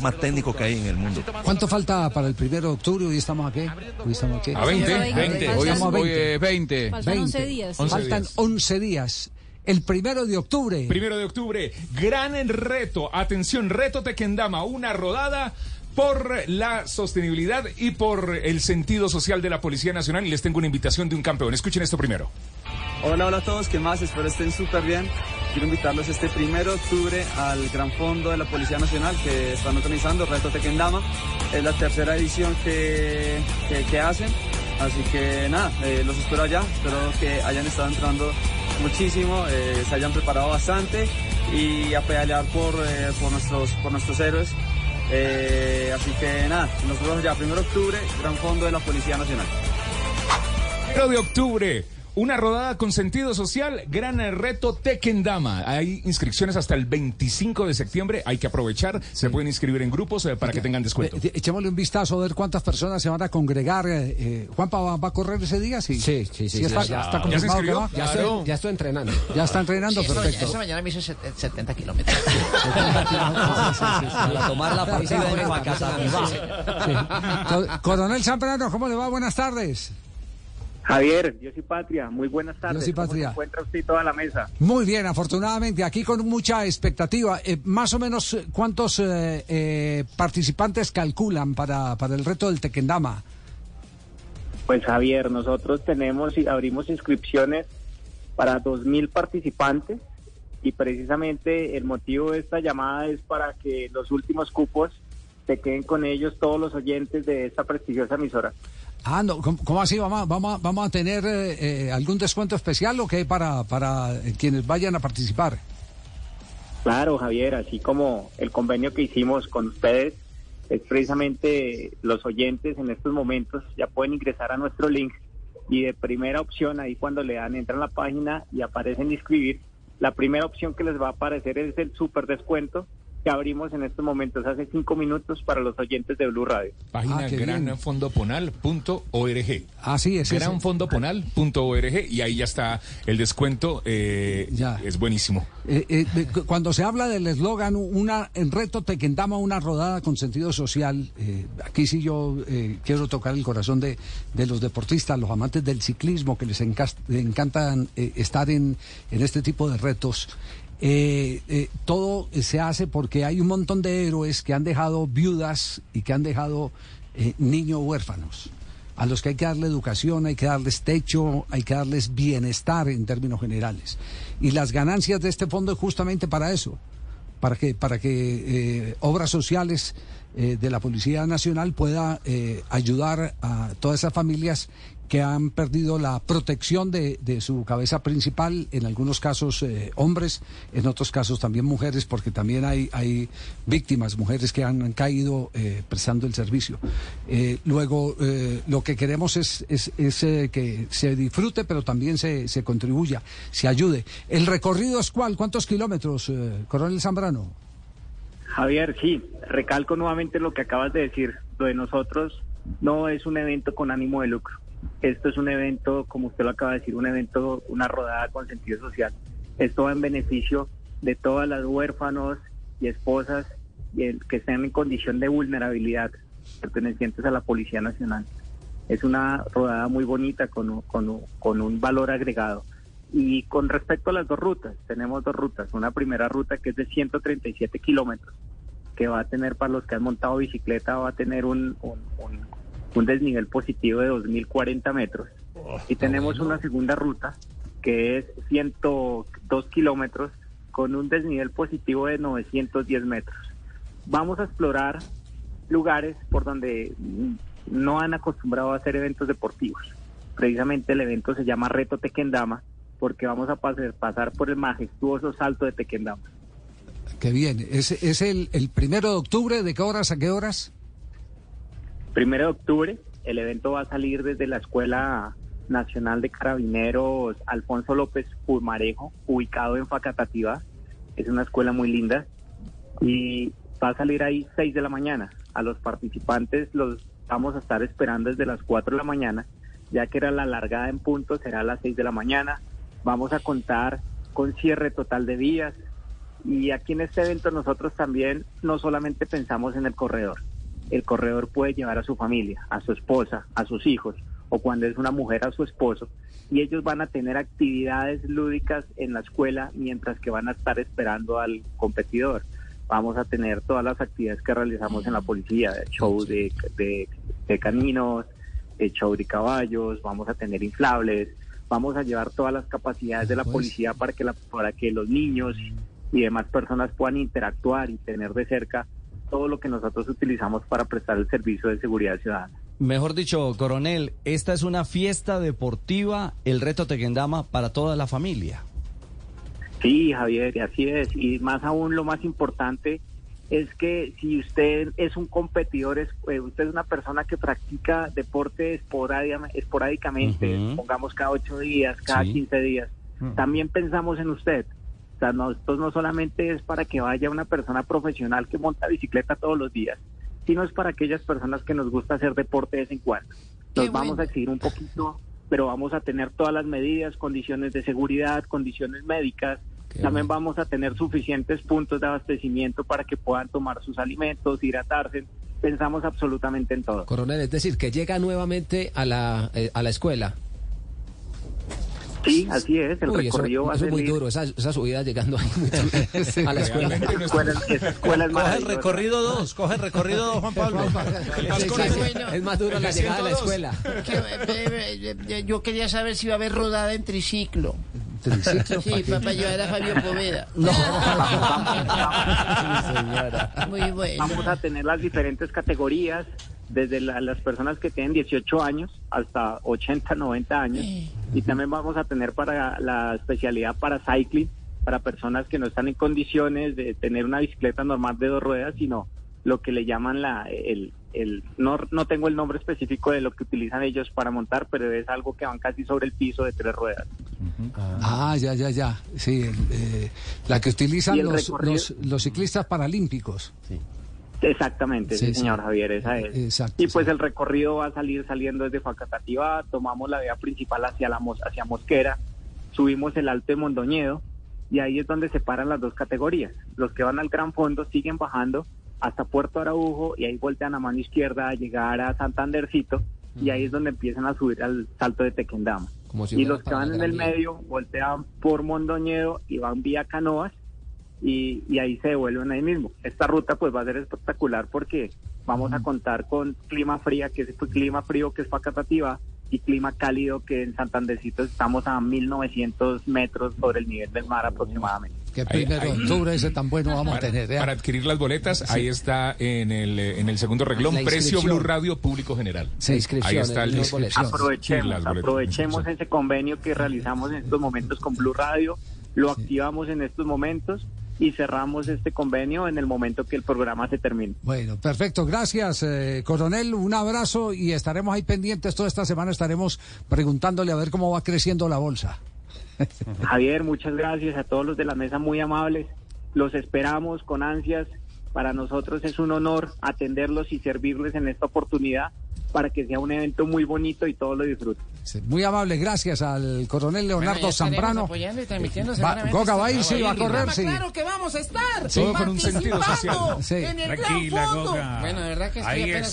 más técnicos que hay en el mundo. ¿Cuánto falta para el primero de octubre? Hoy estamos aquí. Hoy estamos aquí. A 20, 20. Hoy, Estamos a hoy es 20. Faltan 11 días. 11 Faltan días. 11 días. El primero de octubre. Primero de octubre, gran reto. Atención, reto Tequendama, una rodada por la sostenibilidad y por el sentido social de la Policía Nacional. Y les tengo una invitación de un campeón. Escuchen esto primero. Hola, hola a todos, ¿qué más? Espero estén súper bien. Quiero invitarlos este primero de octubre al Gran Fondo de la Policía Nacional que están organizando, Reto Tequendama. Es la tercera edición que, que, que hacen. Así que nada, eh, los espero allá. Espero que hayan estado entrando muchísimo, eh, se hayan preparado bastante y a pedalear por, eh, por, nuestros, por nuestros héroes. Eh, así que nada, nos vemos ya, primero de octubre, Gran Fondo de la Policía Nacional. Primero de octubre. Una rodada con sentido social, gran reto Tequendama. Hay inscripciones hasta el 25 de septiembre, hay que aprovechar, se pueden inscribir en grupos eh, para que tengan descuento. Eh, Echémosle un vistazo a ver cuántas personas se van a congregar. eh, eh, ¿Juanpa va, va a correr ese día? Sí, Sí, sí, sí, está, ya- ya- está ¿ya se confirmado que inscribió? va? Ya estoy, ya estoy entrenando. Ya está entrenando, Sí, perfecto. esa mañana me set- 70 kilómetros. Para tomar la partida. Co- Coronel Zambrano, ¿cómo le va? Buenas tardes. Javier, Dios y Patria, muy buenas tardes. Dios y ¿Cómo Patria. se encuentra usted y toda la mesa? Muy bien, afortunadamente, aquí con mucha expectativa. Eh, más o menos, eh, ¿cuántos eh, eh, participantes calculan para, para el reto del Tequendama? Pues Javier, nosotros tenemos y abrimos inscripciones para 2.000 participantes y precisamente el motivo de esta llamada es para que los últimos cupos se queden con ellos todos los oyentes de esta prestigiosa emisora. Ah, no, ¿cómo, así? ¿Vamos, a- vamos, a- ¿Vamos a tener eh, eh, algún descuento especial o qué para, para quienes vayan a participar? Claro, Javier, así como el convenio que hicimos con ustedes, es precisamente los oyentes en estos momentos ya pueden ingresar a nuestro link y de primera opción, ahí cuando le dan, entran a la página y aparecen inscribir, la primera opción que les va a aparecer es el super descuento que abrimos en estos momentos hace cinco minutos para los oyentes de Blue Radio. Página Ah, granfondoponal.org. Así es. Granfondoponal.org y ahí ya está el descuento. eh, Ya. Es buenísimo. Eh, eh, cu- cuando se habla del eslogan, una en reto Tequendama, una rodada con sentido social, eh, aquí sí yo eh, quiero tocar el corazón de, de los deportistas, los amantes del ciclismo, que les encas- encantan eh, estar en, en este tipo de retos. Eh, eh, todo se hace porque hay un montón de héroes que han dejado viudas y que han dejado eh, niños huérfanos a los que hay que darle educación, hay que darles techo, hay que darles bienestar en términos generales. Y las ganancias de este fondo es justamente para eso, para que, para que obras sociales de la Policía Nacional pueda ayudar a todas esas familias que han perdido la protección de, de su cabeza principal, en algunos casos eh, hombres, en otros casos también mujeres, porque también hay, hay víctimas, mujeres que han, caído eh, prestando el servicio. Eh, luego, eh, lo que queremos es, es, es, eh, que se disfrute, pero también se, se contribuya, se ayude. ¿El recorrido es cuál? ¿Cuántos kilómetros, Coronel Zambrano? Javier, sí, recalco nuevamente lo que acabas de decir. Lo de nosotros no es un evento con ánimo de lucro. Esto es un evento, como usted lo acaba de decir, un evento, una rodada con sentido social. Esto va en beneficio de todas las huérfanos y esposas que estén en condición de vulnerabilidad pertenecientes a la Policía Nacional. Es una rodada muy bonita con, con, con un valor agregado. Y con respecto a las dos rutas, tenemos dos rutas. Una primera ruta que es de 137 kilómetros, que va a tener para los que han montado bicicleta, va a tener un, un, un- un desnivel positivo de 2.040 metros. y tenemos una segunda ruta que es 102 kilómetros con un desnivel positivo de 910 metros. Vamos a explorar lugares por donde no han acostumbrado a hacer eventos deportivos. Precisamente el evento se llama Reto Tequendama porque vamos a pasar, pasar por el majestuoso salto de Tequendama. Bien. ¿Es, el, primero de octubre? ¿De qué horas a qué horas? Primero de octubre, el evento va a salir desde la Escuela Nacional de Carabineros Alfonso López Pulmarejo, ubicado en Facatativá. Es una escuela muy linda y va a salir ahí 6 de la mañana. A los participantes los vamos a estar esperando desde las 4 de la mañana, ya que era la largada en punto, será a las 6 de la mañana. Vamos a contar con cierre total de vías Y aquí en este evento nosotros también no solamente pensamos en el corredor. El corredor puede llevar a su familia, a su esposa, a sus hijos, o cuando es una mujer a su esposo, y ellos van a tener actividades lúdicas en la escuela mientras que van a estar esperando al competidor. Vamos a tener todas las actividades que realizamos en la policía, show de, de, de caninos, de show de caballos, vamos a tener inflables, vamos a llevar todas las capacidades de la policía para que, la, para que los niños y demás personas puedan interactuar y tener de cerca todo lo que nosotros utilizamos para prestar el servicio de seguridad ciudadana. Mejor dicho, coronel, esta es una fiesta deportiva, el reto Tequendama para toda la familia. Sí, Javier, y así es. Y más aún lo más importante es que si usted es un competidor, es, eh, usted es una persona que practica deporte esporádica- esporádicamente, Ujú. pongamos cada ocho días, cada Sí. 15 días, también pensamos en usted. Sea, no, esto no solamente es para que vaya una persona profesional que monta bicicleta todos los días, sino es para aquellas personas que nos gusta hacer deporte de vez en cuando. Nos Qué vamos bueno. a exigir un poquito, pero vamos a tener todas las medidas, condiciones de seguridad, condiciones médicas. También vamos a tener suficientes puntos de abastecimiento para que puedan tomar sus alimentos, hidratarse. Pensamos absolutamente en todo. Coronel, es decir, que llega nuevamente a la, eh, a la escuela. Sí, así es. El Uy, eso, recorrido va a eso es muy duro, esa, esa subida llegando ahí a la escuela. Escuela, escuela es Coge el recorrido 2, coge el recorrido 2, Juan Pablo. Sí, sí, sí, Es más duro la llegada a la escuela. Que, eh, eh, eh, yo quería saber si iba a haber rodada en triciclo. Triciclo, Sí, para llevar a Fabio Poveda. Muy bueno. Vamos a tener las diferentes categorías, desde la- las personas que tienen 18 años hasta 80, 90 años. Y también vamos a tener para la especialidad para cycling, para personas que no están en condiciones de tener una bicicleta normal de dos ruedas, sino lo que le llaman la el, el no, no tengo el nombre específico de lo que utilizan ellos para montar, pero es algo que van casi sobre el piso de tres ruedas. Ah, ya, ya, ya. Sí, el, eh, la que utilizan los, los, los ciclistas paralímpicos. Exactamente, sí, Sí, sí. señor Javier, esa es. Exacto, y pues sí. el recorrido va a salir saliendo desde Facatativá, tomamos la vía principal hacia la hacia Mosquera, subimos el Alto de Mondoñedo y ahí es donde se paran las dos categorías. Los que van al Gran Fondo siguen bajando hasta Puerto Araujo y ahí voltean a mano izquierda a llegar a Santandercito y ahí es donde empiezan a subir al Salto de Tequendama. Como si y los que van en el medio voltean por Mondoñedo y van vía Canoas y, y ahí se devuelven ahí mismo. Esta ruta pues va a ser espectacular porque vamos a contar con clima fría, que es clima frío que es Facatativá y clima cálido que en Santandercito estamos a 1900 metros sobre el nivel del mar aproximadamente. Qué primero de octubre ese tan bueno vamos a Para, tener. ¿eh? para adquirir las boletas, ahí está en el, en el segundo reglón, precio. Blue Radio Público General. Sí, inscripción, Ahí está el. Sí, Aprovechemos, aprovechemos Sí. ese convenio que realizamos en estos momentos con Blue Radio, lo activamos en estos momentos y cerramos este convenio en el momento que el programa se termine. Bueno, perfecto. Gracias, eh, coronel. Un abrazo y estaremos ahí pendientes. Toda esta semana estaremos preguntándole a ver cómo va creciendo la bolsa. Javier, muchas gracias a todos los de la mesa muy amables. Los esperamos con ansias. Para nosotros es un honor atenderlos y servirles en esta oportunidad para que sea un evento muy bonito y todos lo disfruten. Sí, Muy amable. Gracias al coronel Bueno, Leonardo estaremos Zambrano. apoyando y transmitiendo Va- Goga va a este ir, sí, va a correr, sí. Claro que vamos a estar Todo con un sentido participando social. Sí. en el Tranquila, gran fondo. Goga. Bueno, de verdad que estoy Ahí apenas es.